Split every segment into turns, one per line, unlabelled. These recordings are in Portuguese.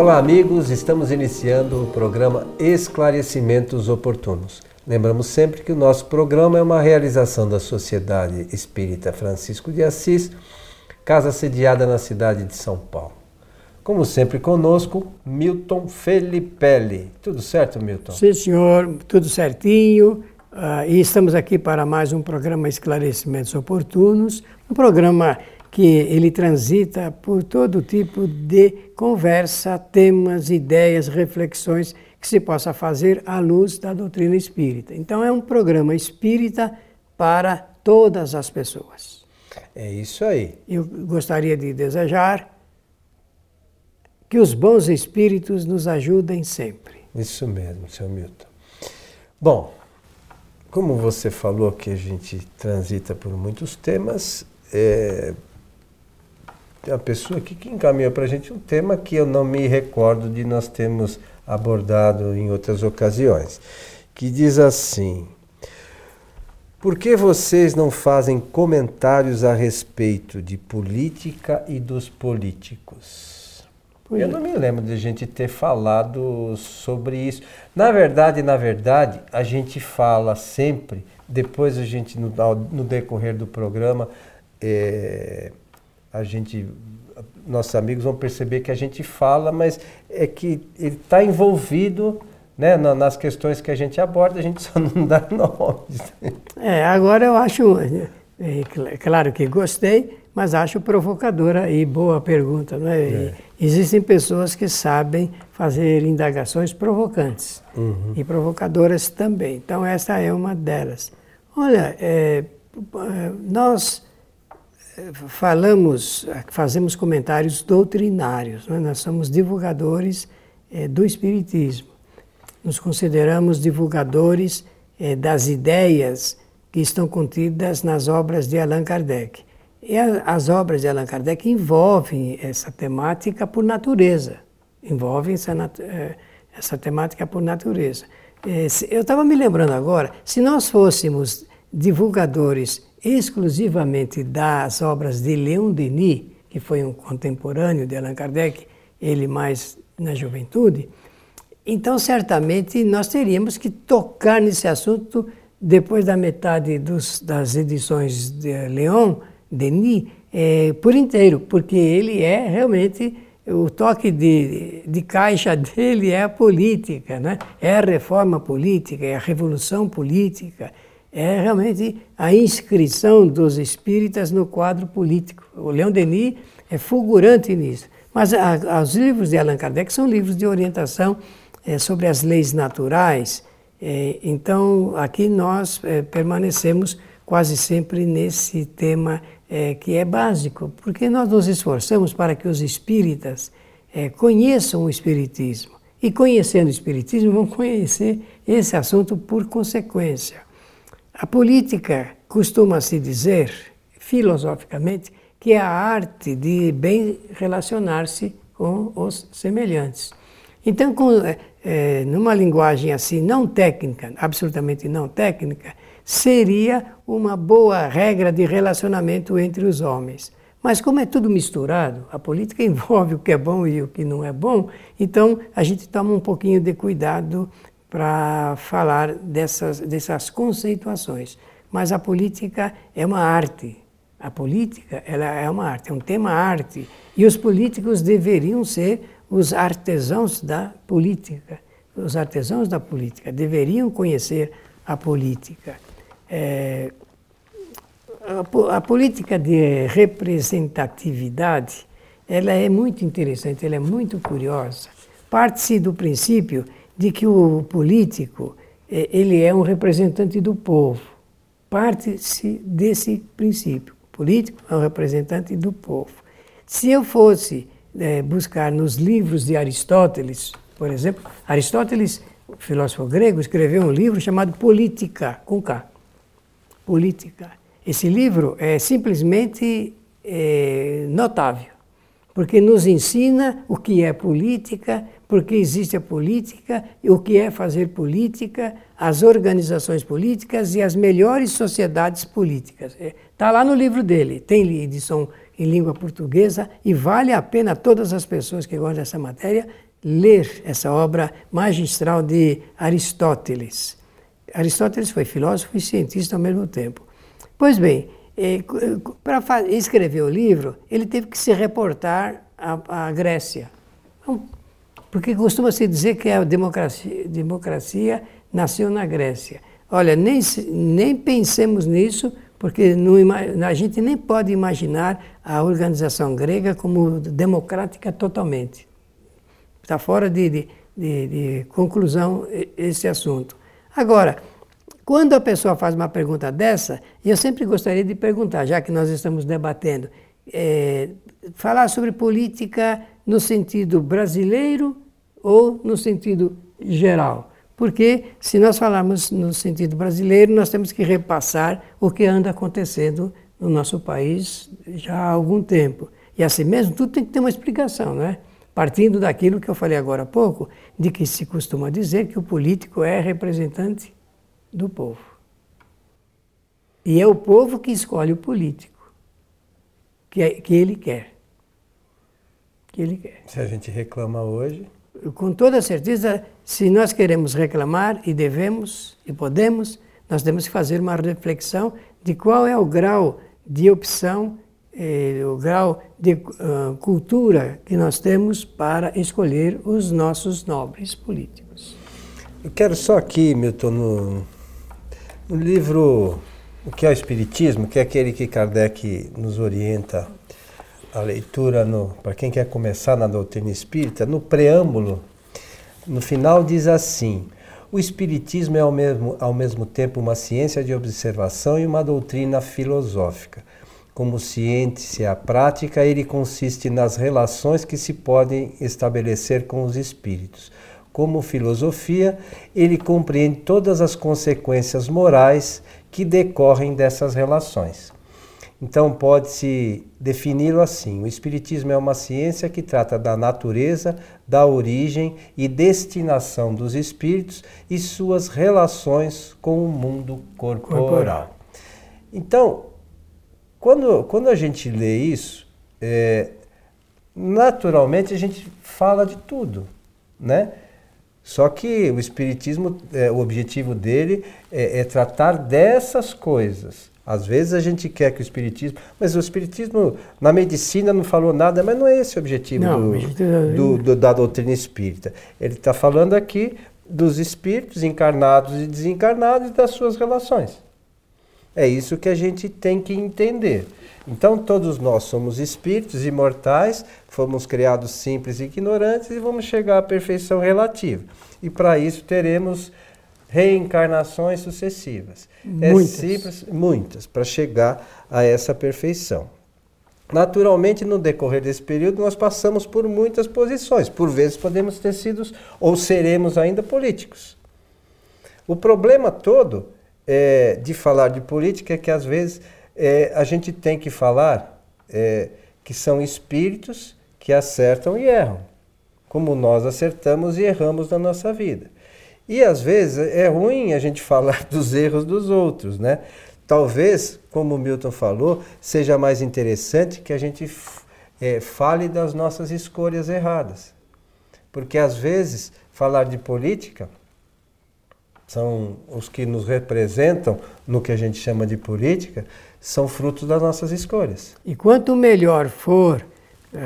Olá, amigos. Estamos iniciando o programa Esclarecimentos Oportunos. Lembramos sempre que o nosso programa é uma realização da Sociedade Espírita Francisco de Assis, casa sediada na cidade de São Paulo. Como sempre conosco, Milton Felipelli. Tudo certo, Milton?
Sim, senhor, tudo certinho. Uh, e estamos aqui para mais um programa Esclarecimentos Oportunos, um programa que ele transita por todo tipo de conversa, temas, ideias, reflexões que se possa fazer à luz da doutrina espírita. Então é um programa espírita para todas as pessoas.
É isso aí.
Eu gostaria de desejar que os bons espíritos nos ajudem sempre.
Isso mesmo, seu Milton. Bom, como você falou que a gente transita por muitos temas, é, uma pessoa aqui que encaminhou para a gente um tema que eu não me recordo de nós termos abordado em outras ocasiões, que diz assim: Por que vocês não fazem comentários a respeito de política e dos políticos? Eu não me lembro de a gente ter falado sobre isso. Na verdade, na verdade, a gente fala sempre, depois a gente, no, no decorrer do programa, é, a gente, nossos amigos vão perceber que a gente fala, mas é que ele está envolvido né, nas questões que a gente aborda, a gente só não dá nomes.
É, agora eu acho, é, é claro que gostei, mas acho provocadora e boa pergunta. Não é? é. Existem pessoas que sabem fazer indagações provocantes uhum. e provocadoras também. Então, essa é uma delas. Olha, é, nós é, falamos, fazemos comentários doutrinários, é? nós somos divulgadores é, do Espiritismo. Nos consideramos divulgadores é, das ideias que estão contidas nas obras de Allan Kardec. E as obras de Allan Kardec envolvem essa temática por natureza, envolvem essa, eh, essa temática por natureza. Eu estava me lembrando agora, se nós fôssemos divulgadores exclusivamente das obras de Leon Denis, que foi um contemporâneo de Allan Kardec, ele mais na juventude, então certamente nós teríamos que tocar nesse assunto depois da metade dos, das edições de Leon, Denis é, por inteiro, porque ele é realmente o toque de, de caixa dele é a política, né? é a reforma política, é a revolução política, é realmente a inscrição dos espíritas no quadro político. O Leon Denis é fulgurante nisso. Mas a, os livros de Allan Kardec são livros de orientação é, sobre as leis naturais. É, então, aqui nós é, permanecemos quase sempre nesse tema é, que é básico, porque nós nos esforçamos para que os espíritas é, conheçam o Espiritismo. E conhecendo o Espiritismo, vão conhecer esse assunto por consequência. A política costuma-se dizer, filosoficamente, que é a arte de bem relacionar-se com os semelhantes. Então, com, é, numa linguagem assim, não técnica, absolutamente não técnica, seria uma boa regra de relacionamento entre os homens. Mas como é tudo misturado, a política envolve o que é bom e o que não é bom, então a gente toma um pouquinho de cuidado para falar dessas, dessas conceituações. Mas a política é uma arte. A política ela é uma arte, é um tema arte. E os políticos deveriam ser os artesãos da política. Os artesãos da política deveriam conhecer a política. É, a, a, política de representatividade ela é muito interessante, ela é muito curiosa. Parte-se do princípio de que o político é, ele é um representante do povo. Parte-se desse princípio. O político é um representante do povo. Se eu fosse é, buscar nos livros de Aristóteles, por exemplo, Aristóteles, filósofo grego, escreveu um livro chamado Política, com K política. Esse livro é simplesmente é, notável, porque nos ensina o que é política, porque existe a política, o que é fazer política, as organizações políticas e as melhores sociedades políticas. Está é, lá no livro dele, tem edição em língua portuguesa e vale a pena todas as pessoas que gostam dessa matéria ler essa obra magistral de Aristóteles. Aristóteles foi filósofo e cientista ao mesmo tempo. Pois bem, eh, para escrever o livro, ele teve que se reportar à, à Grécia. Então, porque costuma-se dizer que a democracia, democracia nasceu na Grécia. Olha, nem, nem pensemos nisso, porque a gente nem pode imaginar a organização grega como democrática totalmente. Está fora de, de, de, de conclusão esse assunto. Agora, quando a pessoa faz uma pergunta dessa, eu sempre gostaria de perguntar, já que nós estamos debatendo, é, falar sobre política no sentido brasileiro ou no sentido geral. Porque se nós falarmos no sentido brasileiro, nós temos que repassar o que anda acontecendo no nosso país já há algum tempo. E assim mesmo, tudo tem que ter uma explicação, não é? Partindo daquilo que eu falei agora há pouco, de que se costuma dizer que o político é representante do povo. E é o povo que escolhe o político que, é, que ele quer. Que ele quer.
Se a gente reclama hoje.
Com toda certeza, se nós queremos reclamar e devemos e podemos, nós temos que fazer uma reflexão de qual é o grau de opção, eh, o grau de uh, cultura que nós temos para escolher os nossos nobres políticos.
Eu quero só aqui, Milton, no, no livro O que é o Espiritismo, que é aquele que Kardec nos orienta a leitura para quem quer começar na doutrina espírita, no preâmbulo, no final diz assim: o Espiritismo é ao mesmo, ao mesmo tempo uma ciência de observação e uma doutrina filosófica. Como ciência a prática, ele consiste nas relações que se podem estabelecer com os espíritos como filosofia, ele compreende todas as consequências morais que decorrem dessas relações. Então, pode-se defini-lo assim: o Espiritismo é uma ciência que trata da natureza, da origem e destinação dos espíritos e suas relações com o mundo corporal. Então, quando, quando a gente lê isso, é, naturalmente a gente fala de tudo, né? Só que o Espiritismo, é, o objetivo dele é, é, tratar dessas coisas. Às vezes a gente quer que o Espiritismo. Mas o Espiritismo, na medicina, não falou nada, mas não é esse o objetivo não, do, do, do, da doutrina espírita. Ele está falando aqui dos espíritos encarnados e desencarnados e das suas relações. É isso que a gente tem que entender. Então, todos nós somos espíritos imortais, fomos criados simples e ignorantes e vamos chegar à perfeição relativa. E para isso teremos reencarnações sucessivas.
É muitas.
É simples, muitas, para chegar a essa perfeição. Naturalmente, no decorrer desse período, nós passamos por muitas posições. Por vezes podemos ter sido ou seremos ainda políticos. O problema todo é, de falar de política é que às vezes é, a gente tem que falar é, que são espíritos que acertam e erram, como nós acertamos e erramos na nossa vida. E às vezes é ruim a gente falar dos erros dos outros, né? Talvez, como o Milton falou, seja mais interessante que a gente é, fale das nossas escolhas erradas. Porque às vezes falar de política são os que nos representam no que a gente chama de política, são frutos das nossas escolhas.
E quanto melhor for uh,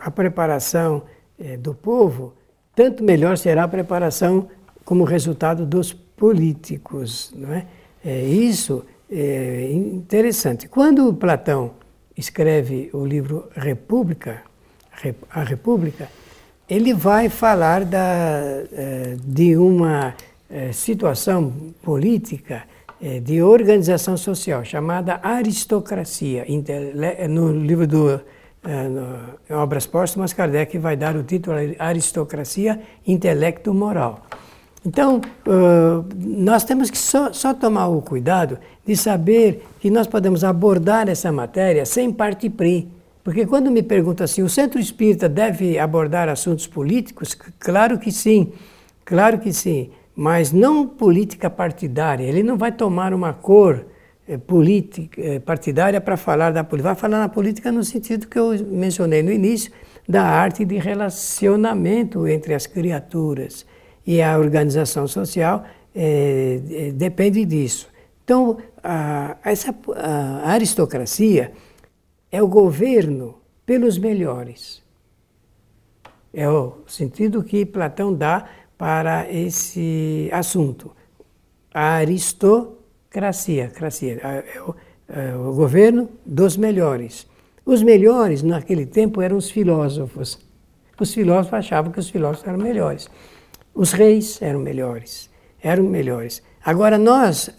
a, a, preparação uh, do povo, tanto melhor será a preparação como resultado dos políticos. Não é? é isso é interessante. Quando Platão escreve o livro República, a República, ele vai falar da, eh, de uma situação política é, de organização social, chamada aristocracia. No livro do é, no, Obras Póstumas, Kardec vai dar o título Aristocracia Intelecto Moral. Então, uh, nós temos que só, só, tomar o cuidado de saber que nós podemos abordar essa matéria sem partir Porque quando me perguntam assim, o centro espírita deve abordar assuntos políticos? Claro que sim, claro que sim mas não política partidária. Ele não vai tomar uma cor é, política, é, partidária para falar da política. Vai falar na política no sentido que eu mencionei no início, da arte de relacionamento entre as criaturas. E a organização social é, depende disso. Então, a, essa a aristocracia é o governo pelos melhores. É o sentido que Platão dá para esse assunto. A aristocracia, cracia, é o, é o governo dos melhores. Os melhores, naquele tempo, eram os filósofos. Os filósofos achavam que os filósofos eram melhores. Os reis eram melhores. Eram melhores. Agora, nós,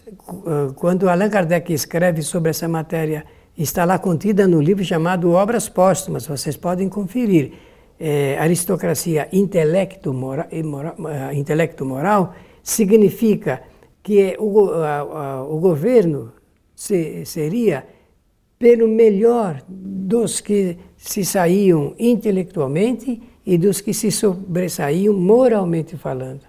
quando Allan Kardec escreve sobre essa matéria, está lá contida no livro chamado Obras Póstumas, vocês podem conferir. É, aristocracia intelecto, mora, moral, eh, intelecto moral significa que o, a, a, o governo se, seria pelo melhor dos que se saíam intelectualmente e dos que se sobressaíam moralmente falando.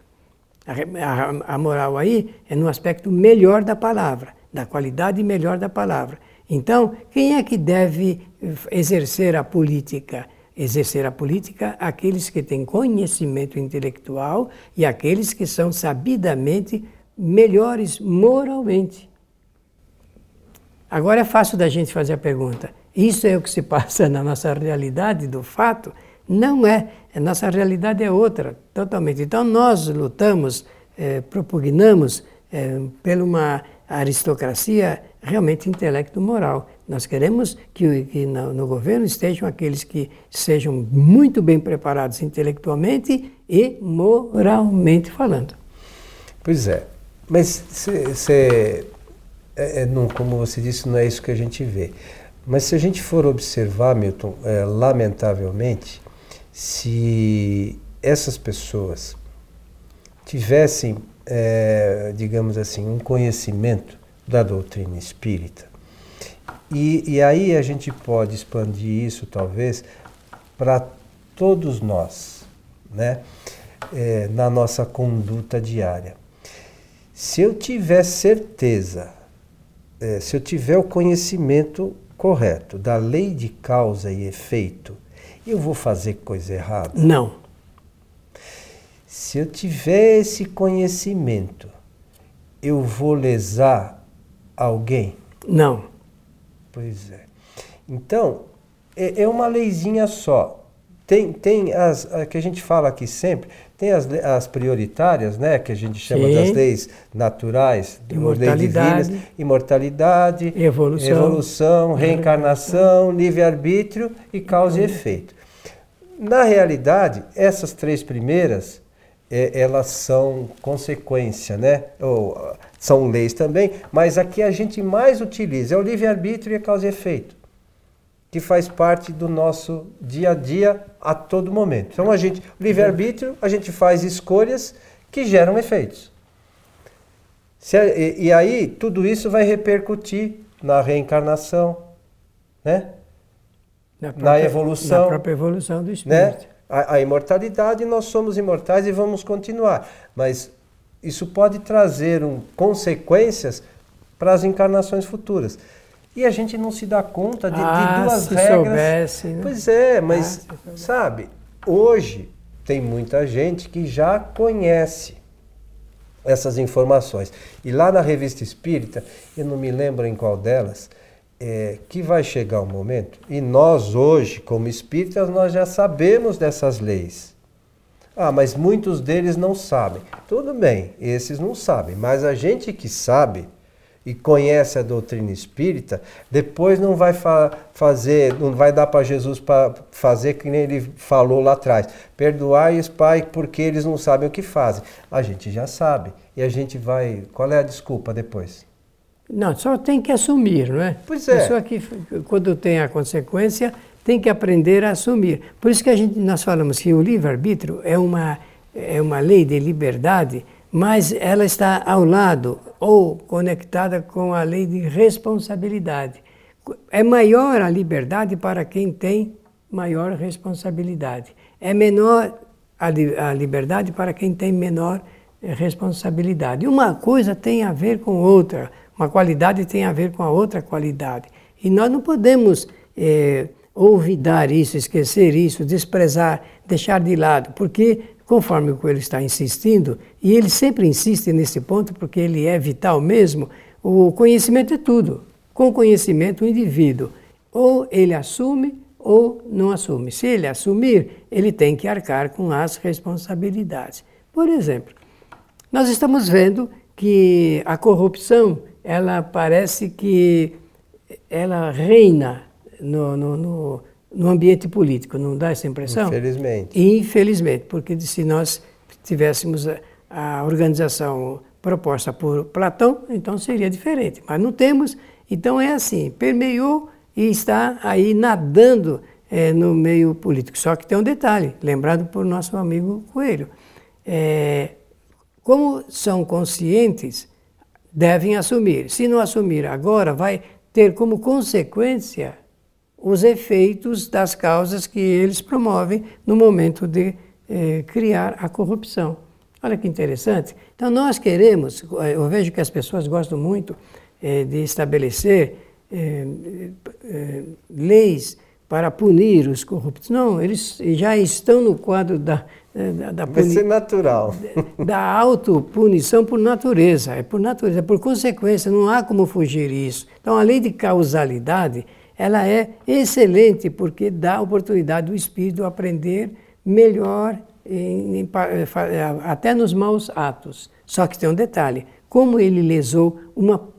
A, a, a, moral aí é no aspecto melhor da palavra, da qualidade melhor da palavra. Então, quem é que deve exercer a política? Exercer a política aqueles que têm conhecimento intelectual e aqueles que são sabidamente melhores moralmente. Agora é fácil da gente fazer a pergunta: isso é o que se passa na nossa realidade do fato? Não é. A nossa realidade é outra, totalmente. Então nós lutamos, eh, propugnamos eh, por uma aristocracia realmente intelecto-moral. Nós queremos que, que no, no, governo estejam aqueles que sejam muito bem preparados intelectualmente e moralmente falando.
Pois é, mas você, é, é, não, como você disse, não é isso que a gente vê. Mas se a gente for observar, Milton, é, lamentavelmente, se essas pessoas tivessem, é, digamos assim, um conhecimento da doutrina espírita, e, e aí a gente pode expandir isso, talvez, para todos nós, né? É, na nossa conduta diária. Se eu tiver certeza, é, se eu tiver o conhecimento correto da lei de causa e efeito eu vou fazer coisa errada?
Não.
Se eu tiver esse conhecimento, eu vou lesar alguém?
Não.
Pois é. Então, é, é uma leizinha só. Tem, tem as a que a gente fala aqui sempre, tem as, as prioritárias, né, que a gente chama Sim. das leis naturais, leis divinas, imortalidade,
evolução,
evolução reencarnação, livre-arbítrio e causa e efeito. Na realidade, essas três primeiras, é, elas são consequência, né? Ou, são leis também, mas a que a gente mais utiliza é o livre-arbítrio e a causa e efeito que faz parte do nosso dia a dia a todo momento. Então a gente, livre-arbítrio, a gente faz escolhas que geram efeitos. E, e, aí tudo isso vai repercutir na reencarnação, né?
Na, própria, na evolução. Na própria evolução do espírito. Né?
A, a imortalidade, nós somos imortais e vamos continuar. Mas isso pode trazer um, consequências para as encarnações futuras. E a gente não se dá conta de, ah, de duas
se
regras.
Soubesse, né?
Pois é, mas ah, sabe, hoje tem muita gente que já conhece essas informações. E lá na revista espírita, eu não me lembro em qual delas, é, que vai chegar um momento, e nós hoje, como espíritas, nós já sabemos dessas leis. Ah, mas muitos deles não sabem. Tudo bem, esses não sabem, mas a gente que sabe, e conhece a doutrina espírita, depois não vai fa fazer, não vai dar para Jesus para fazer que nem ele falou lá atrás. Perdoai-os, Pai, porque eles não sabem o que fazem. A gente já sabe. E a gente vai. Qual é a desculpa depois?
Não, só tem que assumir, não é?
Pois é.
Só que quando tem a consequência, tem que aprender a assumir. Por isso que a gente, nós falamos que o livre-arbítrio é uma, é uma lei de liberdade mas ela está ao lado ou conectada com a lei de responsabilidade. É maior a liberdade para quem tem maior responsabilidade. É menor a, li a liberdade para quem tem menor responsabilidade. Uma coisa tem a ver com outra, uma qualidade tem a ver com a outra qualidade. E nós não podemos eh, olvidar isso, esquecer isso, desprezar, deixar de lado, porque conforme o Coelho está insistindo, e ele sempre insiste nesse ponto porque ele é vital mesmo, o conhecimento é tudo. Com conhecimento, o indivíduo ou ele assume ou não assume. Se ele assumir, ele tem que arcar com as responsabilidades. Por exemplo, nós estamos vendo que a corrupção, ela parece que ela reina no, no, no, no ambiente político, não dá essa impressão?
Infelizmente.
Infelizmente, porque se nós tivéssemos a, a organização proposta por Platão, então seria diferente. Mas não temos, então é assim, permeou e está aí nadando é, no meio político. Só que tem um detalhe, lembrado por nosso amigo Coelho. É, como são conscientes, devem assumir. Se não assumir agora, vai ter como consequência os efeitos das causas que eles promovem no momento de eh, criar a corrupção. Olha que interessante. Então, nós queremos, eh, eu vejo que as pessoas gostam muito eh, de estabelecer leis para punir os corruptos. Não, eles já estão no quadro da,
da, da Vai ser natural.
Da autopunição por natureza, é por natureza, é por consequência, não há como fugir isso. Então a lei de causalidade, ela é excelente porque dá a oportunidade do espírito aprender melhor em, em, até nos maus atos. Só que tem um detalhe, como ele lesou uma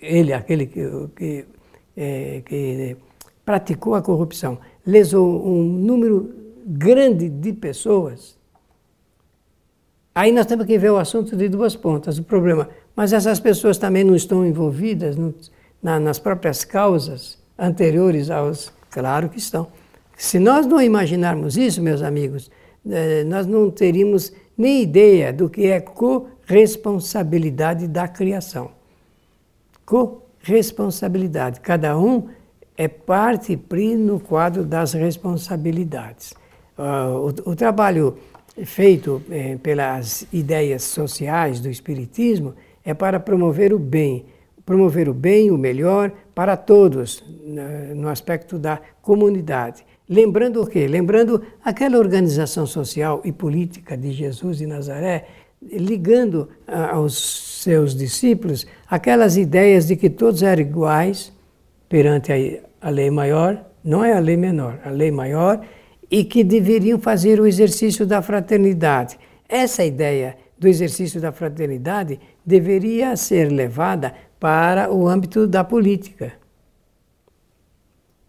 ele, aquele que, que, é, que praticou a corrupção, lesou um número grande de pessoas, aí nós temos que ver o assunto de duas pontas, o problema. Mas essas pessoas também não estão envolvidas no, na, nas próprias causas anteriores aos. Claro que estão. Se nós não imaginarmos isso, meus amigos, eh, nós não teríamos nem ideia do que é corresponsabilidade da criação. Corresponsabilidade. Cada um é parte pri no quadro das responsabilidades. Uh, o, o, trabalho feito eh, pelas ideias sociais do Espiritismo é para promover o bem, promover o bem, o melhor para todos, no aspecto da comunidade. Lembrando o quê? Lembrando aquela organização social e política de Jesus de Nazaré, ligando aos seus discípulos aquelas ideias de que todos eram iguais perante a lei maior, não é a lei menor, a lei maior, e que deveriam fazer o exercício da fraternidade. Essa ideia do exercício da fraternidade deveria ser levada para o âmbito da política.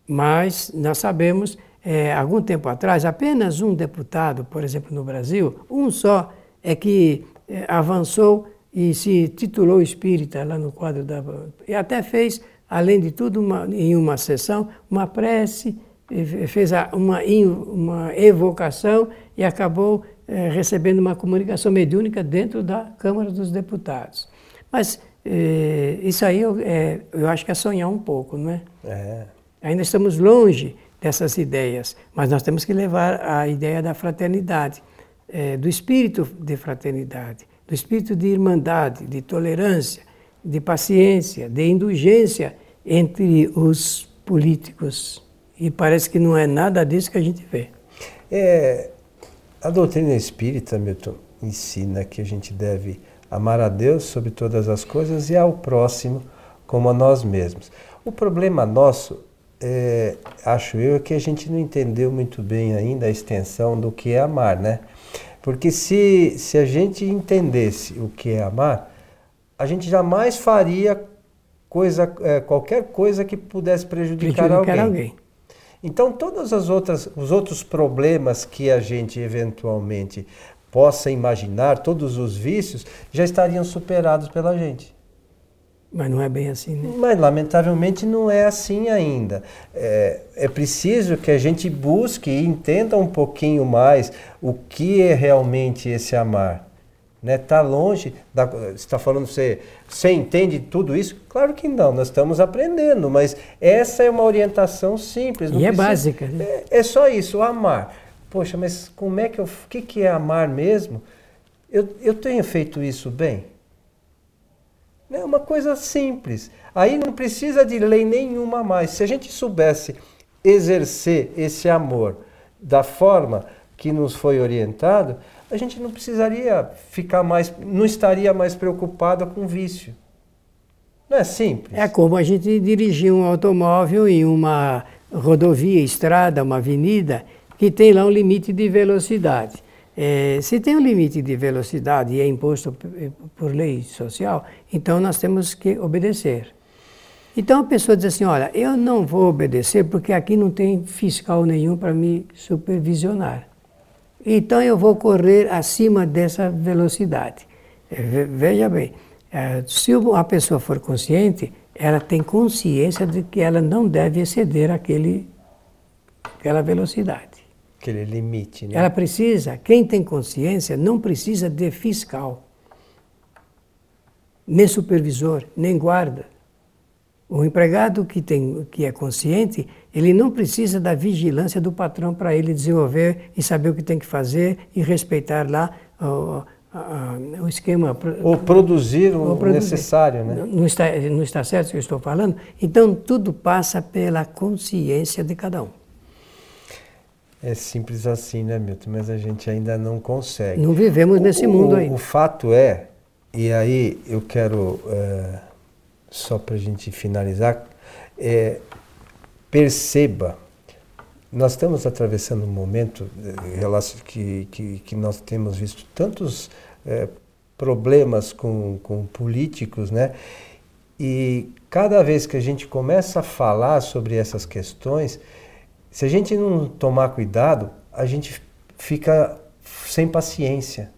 Mas nós sabemos, é, algum tempo atrás, apenas um deputado, por exemplo, no Brasil, um só, é que é, avançou e se titulou espírita lá no quadro da. E até fez, além de tudo, uma, em uma sessão, uma prece, fez uma, uma evocação e acabou é, recebendo uma comunicação mediúnica dentro da Câmara dos Deputados. Mas é, isso aí eu, é, eu acho que é sonhar um pouco, não é?
É.
Ainda estamos longe dessas ideias, mas nós temos que levar a ideia da fraternidade, do espírito de fraternidade, do espírito de irmandade, de tolerância, de paciência, de indulgência entre os políticos. E parece que não é nada disso que a gente vê.
É, a doutrina espírita, Milton, ensina que a gente deve amar a Deus sobre todas as coisas e ao próximo como a nós mesmos. O problema nosso é, acho eu, é que a gente não entendeu muito bem ainda a extensão do que é amar, né? Porque se, se a gente entendesse o que é amar, a gente jamais faria coisa, é, qualquer coisa que pudesse prejudicar, prejudicar alguém. alguém. Então, todos as outras, os outros problemas que a gente eventualmente possa imaginar, todos os vícios, já estariam superados pela gente.
Mas não é bem assim, né?
Mas lamentavelmente não é assim ainda. É, é preciso que a gente busque e entenda um pouquinho mais o que é realmente esse amar. Né? Tá longe, da, você está falando, você, você entende tudo isso? Claro que não, nós estamos aprendendo, mas essa é uma orientação simples.
e é precisa, é básica. Né?
É, é, só isso, amar. Poxa, mas como é que eu, o que, que é amar mesmo? Eu, eu tenho feito isso bem? É uma coisa simples. Aí não precisa de lei nenhuma mais. Se a gente soubesse exercer esse amor da forma que nos foi orientado, a gente não precisaria ficar mais, não estaria mais preocupada com vício. Não é simples?
É como a gente dirigir um automóvel em uma rodovia, estrada, uma avenida, que tem lá um limite de velocidade. É, se tem um limite de velocidade e é imposto por lei social, então nós temos que obedecer. Então a pessoa diz assim: olha, eu não vou obedecer porque aqui não tem fiscal nenhum para me supervisionar. Então eu vou correr acima dessa velocidade. É, veja bem, é, se a pessoa for consciente, ela tem consciência de que ela não deve exceder aquele, aquela velocidade.
Aquele limite, né?
Ela precisa, quem tem consciência, não precisa de fiscal, nem supervisor, nem guarda. O empregado que, tem, que é consciente, ele não precisa da vigilância do patrão para ele desenvolver e saber o que tem que fazer e respeitar lá o, o esquema.
Ou produzir o produzir. necessário, né?
Não está, não está certo o que eu estou falando? Então, tudo passa pela consciência de cada um.
É simples assim, né, Milton? Mas a gente ainda não consegue.
Não vivemos nesse
o,
mundo ainda.
O fato é, e aí eu quero. É, só para a gente finalizar, é, perceba, nós estamos atravessando um momento é, que, que, que nós temos visto tantos é, problemas com, com políticos, né? E cada vez que a gente começa a falar sobre essas questões, se a gente não tomar cuidado, a gente fica sem paciência.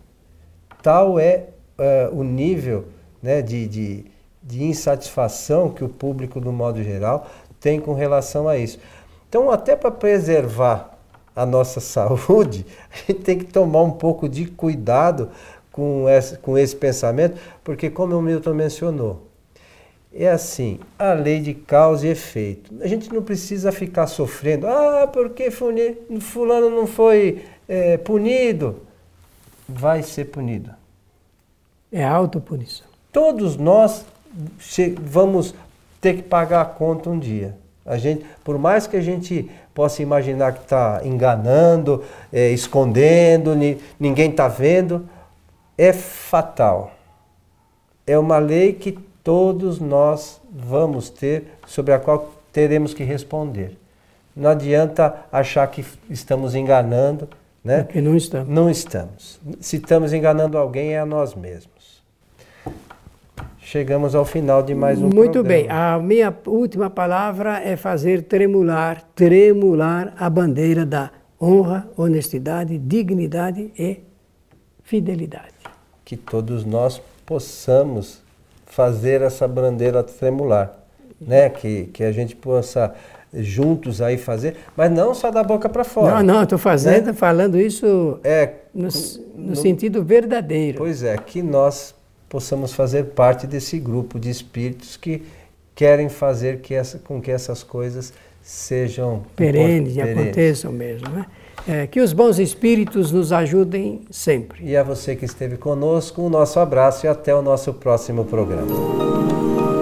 Tal é uh, o nível né, de, de de insatisfação que o público, do modo geral, tem com relação a isso. Então, até para preservar a nossa saúde, a gente tem que tomar um pouco de cuidado com esse, com esse pensamento, porque, como o Milton mencionou, é assim, a lei de causa e efeito. A gente não precisa ficar sofrendo, ah, porque fulano não foi é, punido. Vai ser punido.
É autopunição.
Todos nós vamos ter que pagar a conta um dia. A gente, por mais que a gente possa imaginar que está enganando, é, escondendo, ni, ninguém está vendo, é fatal. É uma lei que todos nós vamos ter, sobre a qual teremos que responder. Não adianta achar que estamos enganando, né?
Porque não estamos.
Não estamos. Se estamos enganando alguém, é a nós mesmos chegamos ao final de mais um
Muito
programa.
bem. A minha última palavra é fazer tremular, tremular a bandeira da honra, honestidade, dignidade e fidelidade.
Que todos nós possamos fazer essa bandeira tremular, né? Que, que a gente possa juntos aí fazer, mas não só da boca para fora.
Não, não, estou fazendo, né? falando isso é, no, no, no sentido verdadeiro.
Pois é, que nós possamos fazer parte desse grupo de espíritos que querem fazer que essa, com que essas coisas sejam
perenes e aconteçam mesmo. Né? É, que os bons espíritos nos ajudem sempre.
E a você que esteve conosco, o um nosso abraço e até o nosso próximo programa.